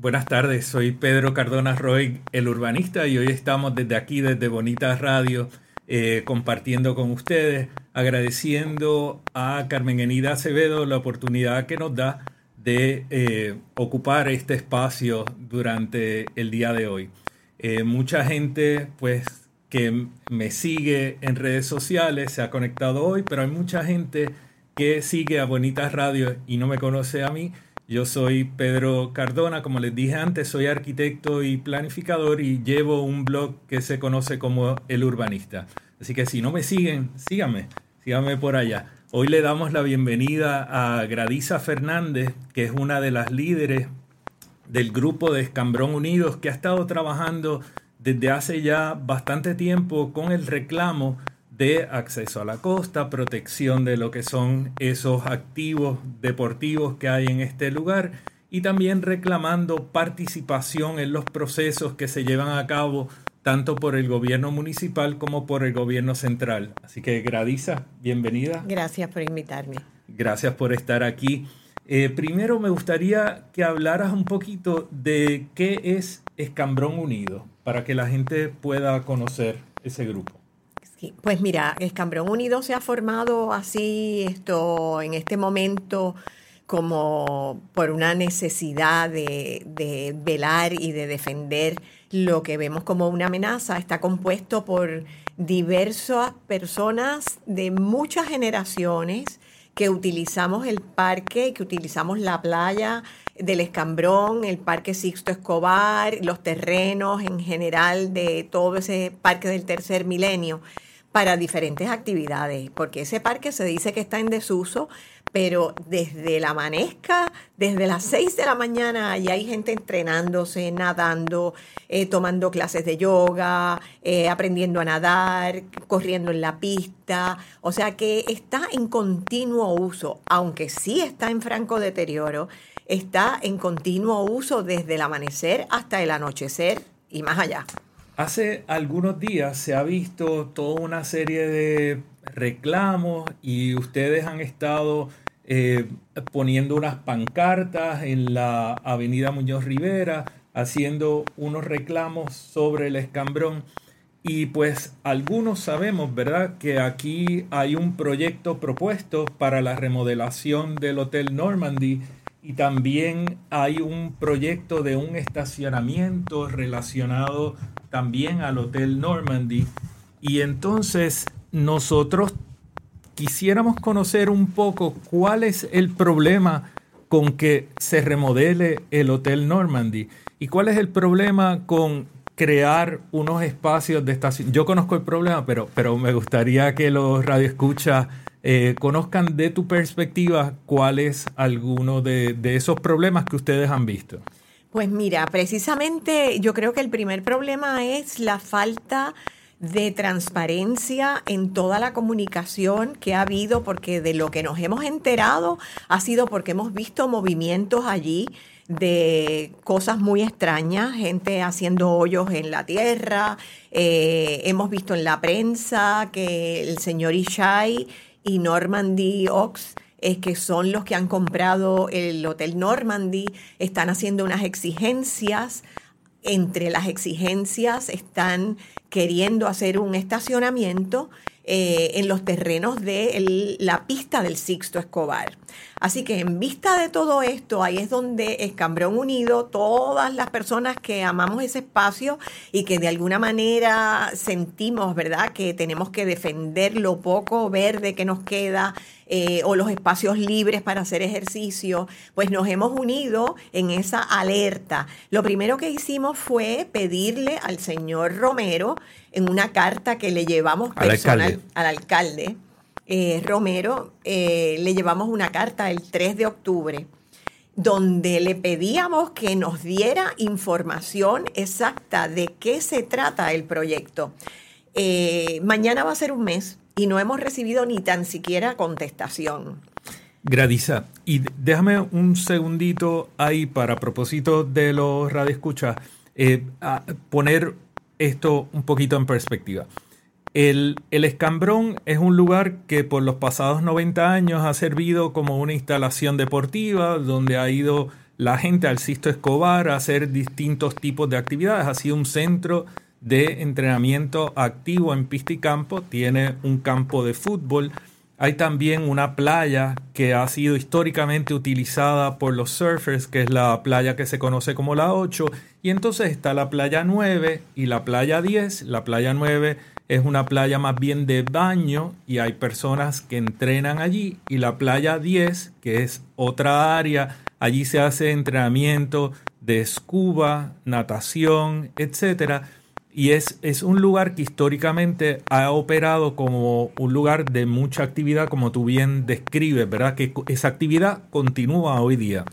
buenas tardes. Soy Pedro Cardona Roy, el urbanista, y hoy estamos desde aquí, desde Bonita Radio, eh, compartiendo con ustedes, agradeciendo a Carmen Enida Acevedo la oportunidad que nos da de eh, ocupar este espacio durante el día de hoy. Eh, mucha gente, pues, que me sigue en redes sociales se ha conectado hoy, pero hay mucha gente que sigue a Bonitas Radio y no me conoce a mí. Yo soy Pedro Cardona, como les dije antes, soy arquitecto y planificador y llevo un blog que se conoce como El Urbanista. Así que si no me siguen, síganme, síganme por allá. Hoy le damos la bienvenida a Gradisa Fernández, que es una de las líderes del grupo de Escambrón Unidos, que ha estado trabajando desde hace ya bastante tiempo con el reclamo de acceso a la costa, protección de lo que son esos activos deportivos que hay en este lugar y también reclamando participación en los procesos que se llevan a cabo tanto por el gobierno municipal como por el gobierno central. Así que Gradisa, bienvenida. Gracias por invitarme. Gracias por estar aquí. Eh, primero me gustaría que hablaras un poquito de qué es Escambrón Unido, para que la gente pueda conocer ese grupo pues mira, Escambrón Unido se ha formado así esto en este momento como por una necesidad de, de, velar y de defender lo que vemos como una amenaza. Está compuesto por diversas personas de muchas generaciones que utilizamos el parque, que utilizamos la playa del Escambrón, el Parque Sixto Escobar, los terrenos en general de todo ese parque del tercer milenio para diferentes actividades, porque ese parque se dice que está en desuso, pero desde la amanezca, desde las 6 de la mañana, allí hay gente entrenándose, nadando, eh, tomando clases de yoga, eh, aprendiendo a nadar, corriendo en la pista, o sea que está en continuo uso, aunque sí está en franco deterioro, está en continuo uso desde el amanecer hasta el anochecer y más allá. Hace algunos días se ha visto toda una serie de reclamos y ustedes han estado eh, poniendo unas pancartas en la avenida Muñoz Rivera, haciendo unos reclamos sobre el escambrón. Y pues algunos sabemos, ¿verdad?, que aquí hay un proyecto propuesto para la remodelación del Hotel Normandy y también hay un proyecto de un estacionamiento relacionado también al Hotel Normandy. Y entonces nosotros quisiéramos conocer un poco cuál es el problema con que se remodele el Hotel Normandy y cuál es el problema con crear unos espacios de estación. Yo conozco el problema, pero, pero me gustaría que los radioescuchas eh, conozcan de tu perspectiva cuál es alguno de, de esos problemas que ustedes han visto. Pues mira, precisamente yo creo que el primer problema es la falta de transparencia en toda la comunicación que ha habido, porque de lo que nos hemos enterado ha sido porque hemos visto movimientos allí de cosas muy extrañas, gente haciendo hoyos en la tierra. Eh, hemos visto en la prensa que el señor Ishai y Normandy Ox es que son los que han comprado el Hotel Normandy, están haciendo unas exigencias. Entre las exigencias están queriendo hacer un estacionamiento eh, en los terrenos de la pista del Sixto Escobar. Así que en vista de todo esto, ahí es donde Escambrón Unido, todas las personas que amamos ese espacio y que de alguna manera sentimos, ¿verdad?, que tenemos que defender lo poco verde que nos queda eh, o los espacios libres para hacer ejercicio, pues nos hemos unido en esa alerta. Lo primero que hicimos fue pedirle al señor Romero en una carta que le llevamos personal al alcalde eh, Romero, eh, le llevamos una carta el 3 de octubre donde le pedíamos que nos diera información exacta de qué se trata el proyecto. Eh, mañana va a ser un mes y no hemos recibido ni tan siquiera contestación. Gradiza, y déjame un segundito ahí para propósito de los radioescuchas, eh, poner esto un poquito en perspectiva. El, Escambrón es un lugar que por los pasados 90 años ha servido como una instalación deportiva donde ha ido la gente al Sisto Escobar a hacer distintos tipos de actividades. Ha sido un centro de entrenamiento activo en pista y campo. Tiene un campo de fútbol. Hay también una playa que ha sido históricamente utilizada por los surfers, que es la playa que se conoce como la 8. Y entonces está la playa 9 y la playa 10. La playa 9 es una playa más bien de baño y hay personas que entrenan allí. Y la playa 10, que es otra área, allí se hace entrenamiento de scuba, natación, etc. Y es, es un lugar que históricamente ha operado como un lugar de mucha actividad, como tú bien describes, ¿verdad? Que esa actividad continúa hoy día.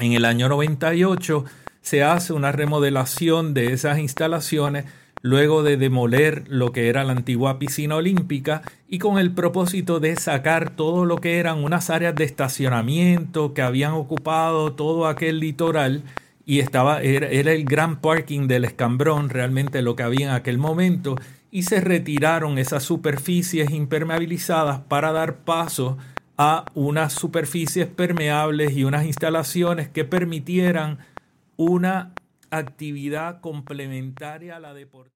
En el año 98 se hace una remodelación de esas instalaciones luego de demoler lo que era la antigua piscina olímpica y con el propósito de sacar todo lo que eran unas áreas de estacionamiento que habían ocupado todo aquel litoral y estaba era, el gran parking del escambrón realmente lo que había en aquel momento y se retiraron esas superficies impermeabilizadas para dar paso a unas superficies permeables y unas instalaciones que permitieran una actividad complementaria a la deportiva.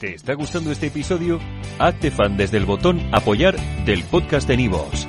¿Te está gustando este episodio? Hazte fan desde el botón Apoyar del podcast de Nivos.